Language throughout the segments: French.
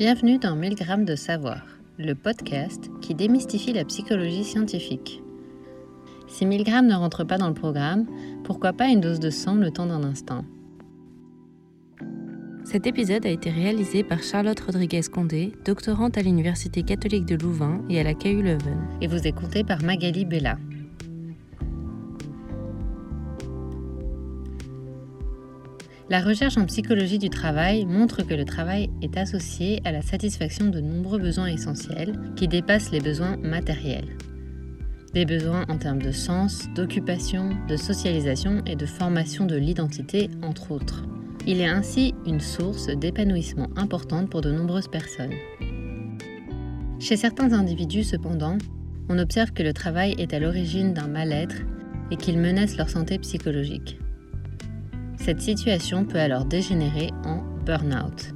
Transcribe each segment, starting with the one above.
Bienvenue dans 1000 grammes de savoir, le podcast qui démystifie la psychologie scientifique. Si 1000 grammes ne rentre pas dans le programme, pourquoi pas une dose de sang le temps d'un instant? Cet épisode a été réalisé par Charlotte Rodriguez-Condé, doctorante à l'Université catholique de Louvain et à la KU Leuven, et vous est compté par Magali Bella. La recherche en psychologie du travail montre que le travail est associé à la satisfaction de nombreux besoins essentiels qui dépassent les besoins matériels. Des besoins en termes de sens, d'occupation, de socialisation et de formation de l'identité, entre autres. Il est ainsi une source d'épanouissement importante pour de nombreuses personnes. Chez certains individus, cependant, on observe que le travail est à l'origine d'un mal-être et qu'il menace leur santé psychologique. Cette situation peut alors dégénérer en burn-out.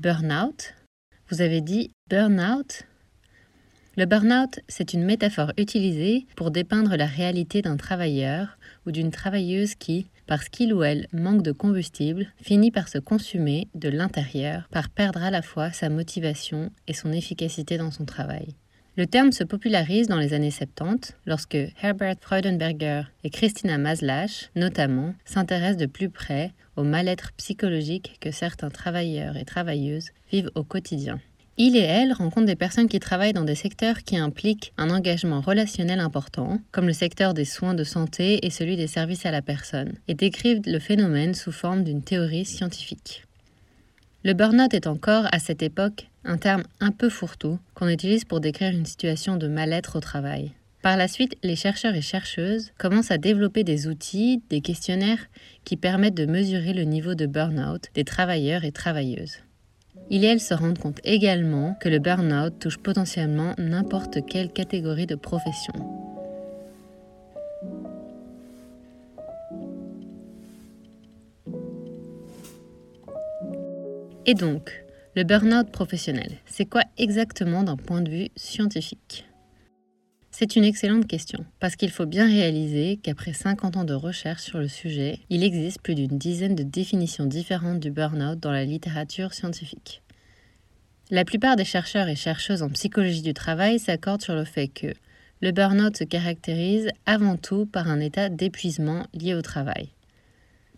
Burn-out Vous avez dit burn-out? Le burn-out, c'est une métaphore utilisée pour dépeindre la réalité d'un travailleur ou d'une travailleuse qui, parce qu'il ou elle manque de combustible, finit par se consumer de l'intérieur, par perdre à la fois sa motivation et son efficacité dans son travail. Le terme se popularise dans les années 70 lorsque Herbert Freudenberger et Christina Maslach, notamment, s'intéressent de plus près au mal-être psychologique que certains travailleurs et travailleuses vivent au quotidien. Il et elle rencontrent des personnes qui travaillent dans des secteurs qui impliquent un engagement relationnel important, comme le secteur des soins de santé et celui des services à la personne, et décrivent le phénomène sous forme d'une théorie scientifique. Le burn-out est encore, à cette époque, un terme un peu fourre-tout qu'on utilise pour décrire une situation de mal-être au travail. Par la suite, les chercheurs et chercheuses commencent à développer des outils, des questionnaires qui permettent de mesurer le niveau de burn-out des travailleurs et travailleuses. Il et elles se rendent compte également que le burn-out touche potentiellement n'importe quelle catégorie de profession. Et donc, le burn-out professionnel, c'est quoi exactement d'un point de vue scientifique? C'est une excellente question, parce qu'il faut bien réaliser qu'après 50 ans de recherche sur le sujet, il existe plus d'une dizaine de définitions différentes du burn-out dans la littérature scientifique. La plupart des chercheurs et chercheuses en psychologie du travail s'accordent sur le fait que le burn-out se caractérise avant tout par un état d'épuisement lié au travail.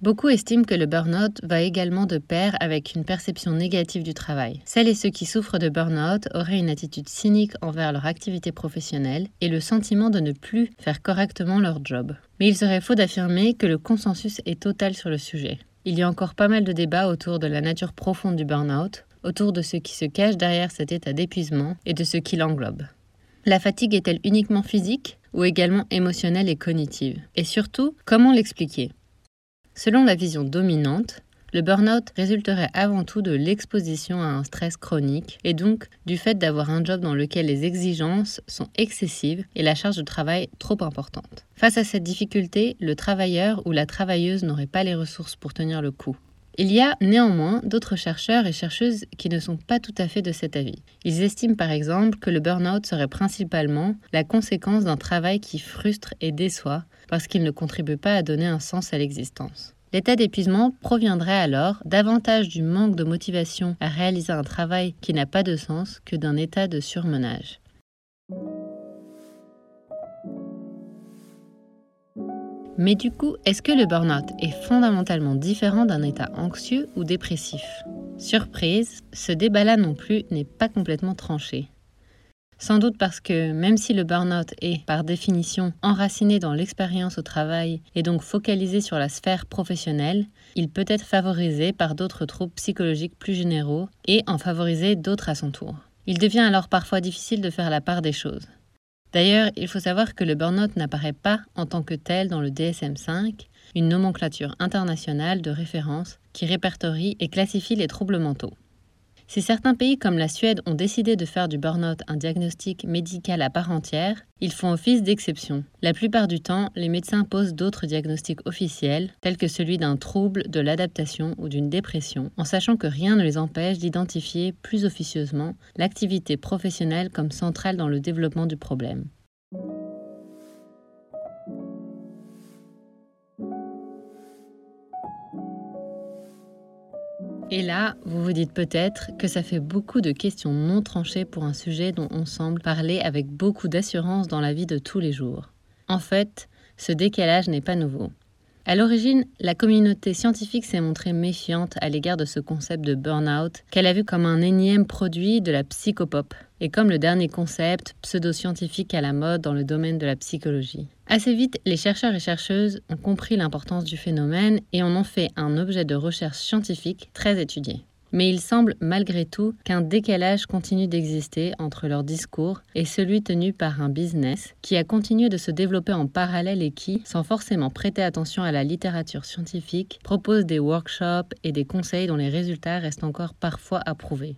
Beaucoup estiment que le burn-out va également de pair avec une perception négative du travail. Celles et ceux qui souffrent de burn-out auraient une attitude cynique envers leur activité professionnelle et le sentiment de ne plus faire correctement leur job. Mais il serait faux d'affirmer que le consensus est total sur le sujet. Il y a encore pas mal de débats autour de la nature profonde du burn-out, autour de ce qui se cache derrière cet état d'épuisement et de ce qui l'englobe. La fatigue est-elle uniquement physique ou également émotionnelle et cognitive? Et surtout, comment l'expliquer? Selon la vision dominante, le burn-out résulterait avant tout de l'exposition à un stress chronique et donc du fait d'avoir un job dans lequel les exigences sont excessives et la charge de travail trop importante. Face à cette difficulté, le travailleur ou la travailleuse n'aurait pas les ressources pour tenir le coup. Il y a néanmoins d'autres chercheurs et chercheuses qui ne sont pas tout à fait de cet avis. Ils estiment par exemple que le burn-out serait principalement la conséquence d'un travail qui frustre et déçoit parce qu'il ne contribue pas à donner un sens à l'existence. L'état d'épuisement proviendrait alors davantage du manque de motivation à réaliser un travail qui n'a pas de sens que d'un état de surmenage. Mais du coup, est-ce que le burn-out est fondamentalement différent d'un état anxieux ou dépressif? Surprise, ce débat-là non plus n'est pas complètement tranché. Sans doute parce que même si le burn-out est, par définition, enraciné dans l'expérience au travail et donc focalisé sur la sphère professionnelle, il peut être favorisé par d'autres troubles psychologiques plus généraux et en favoriser d'autres à son tour. Il devient alors parfois difficile de faire la part des choses. D'ailleurs, il faut savoir que le burn-out n'apparaît pas en tant que tel dans le DSM-5, une nomenclature internationale de référence qui répertorie et classifie les troubles mentaux. Si certains pays comme la Suède ont décidé de faire du burn-out un diagnostic médical à part entière, ils font office d'exception. La plupart du temps, les médecins posent d'autres diagnostics officiels, tels que celui d'un trouble de l'adaptation ou d'une dépression, en sachant que rien ne les empêche d'identifier plus officieusement l'activité professionnelle comme centrale dans le développement du problème. Et là, vous vous dites peut-être que ça fait beaucoup de questions non tranchées pour un sujet dont on semble parler avec beaucoup d'assurance dans la vie de tous les jours. En fait, ce décalage n'est pas nouveau. À l'origine, la communauté scientifique s'est montrée méfiante à l'égard de ce concept de burn-out qu'elle a vu comme un énième produit de la psychopop et comme le dernier concept pseudo-scientifique à la mode dans le domaine de la psychologie. Assez vite, les chercheurs et chercheuses ont compris l'importance du phénomène et en ont fait un objet de recherche scientifique très étudié. Mais il semble malgré tout qu'un décalage continue d'exister entre leur discours et celui tenu par un business qui a continué de se développer en parallèle et qui, sans forcément prêter attention à la littérature scientifique, propose des workshops et des conseils dont les résultats restent encore parfois approuvés.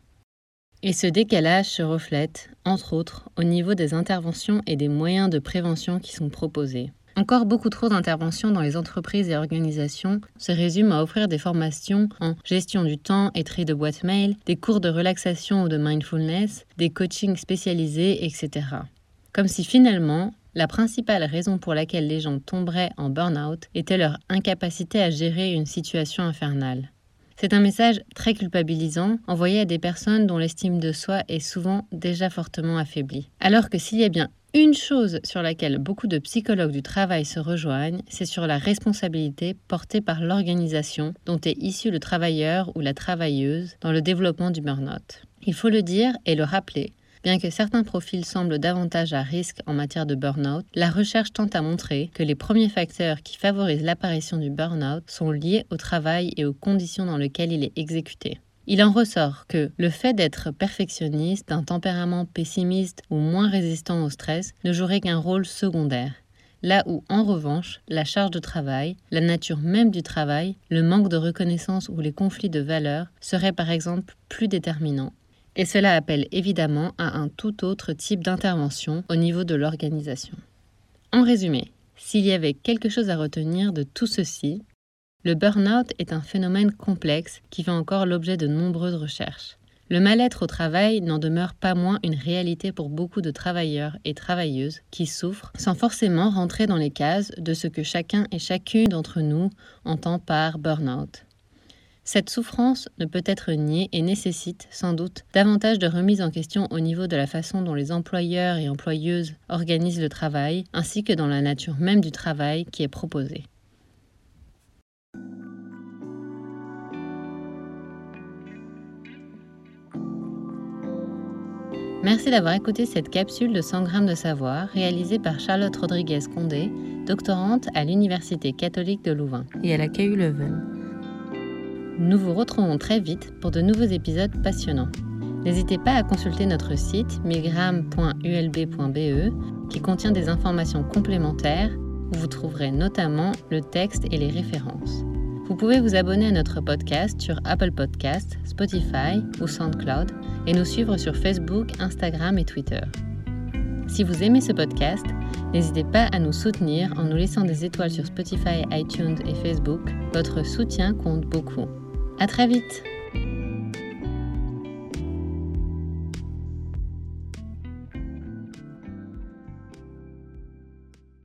Et ce décalage se reflète, entre autres, au niveau des interventions et des moyens de prévention qui sont proposés. Encore beaucoup trop d'interventions dans les entreprises et organisations se résument à offrir des formations en gestion du temps et tri de boîte mail, des cours de relaxation ou de mindfulness, des coachings spécialisés, etc. Comme si finalement, la principale raison pour laquelle les gens tomberaient en burn-out était leur incapacité à gérer une situation infernale. C'est un message très culpabilisant envoyé à des personnes dont l'estime de soi est souvent déjà fortement affaiblie. Alors que s'il y a bien une chose sur laquelle beaucoup de psychologues du travail se rejoignent, c'est sur la responsabilité portée par l'organisation dont est issu le travailleur ou la travailleuse dans le développement du burn-out. Il faut le dire et le rappeler, Bien que certains profils semblent davantage à risque en matière de burn-out, la recherche tente à montrer que les premiers facteurs qui favorisent l'apparition du burn-out sont liés au travail et aux conditions dans lesquelles il est exécuté. Il en ressort que le fait d'être perfectionniste, d'un tempérament pessimiste ou moins résistant au stress ne jouerait qu'un rôle secondaire. Là où, en revanche, la charge de travail, la nature même du travail, le manque de reconnaissance ou les conflits de valeurs seraient par exemple plus déterminants, et cela appelle évidemment à un tout autre type d'intervention au niveau de l'organisation. En résumé, s'il y avait quelque chose à retenir de tout ceci, le burn-out est un phénomène complexe qui fait encore l'objet de nombreuses recherches. Le mal-être au travail n'en demeure pas moins une réalité pour beaucoup de travailleurs et travailleuses qui souffrent sans forcément rentrer dans les cases de ce que chacun et chacune d'entre nous entend par burn-out. Cette souffrance ne peut être niée et nécessite sans doute davantage de remise en question au niveau de la façon dont les employeurs et employeuses organisent le travail, ainsi que dans la nature même du travail qui est proposé. Merci d'avoir écouté cette capsule de 100 grammes de savoir réalisée par Charlotte Rodriguez-Condé, doctorante à l'Université catholique de Louvain et à la KU Leuven. Nous vous retrouvons très vite pour de nouveaux épisodes passionnants. N'hésitez pas à consulter notre site migram.ulb.be qui contient des informations complémentaires où vous trouverez notamment le texte et les références. Vous pouvez vous abonner à notre podcast sur Apple Podcasts, Spotify ou SoundCloud et nous suivre sur Facebook, Instagram et Twitter. Si vous aimez ce podcast, n'hésitez pas à nous soutenir en nous laissant des étoiles sur Spotify, iTunes et Facebook. Votre soutien compte beaucoup. À très vite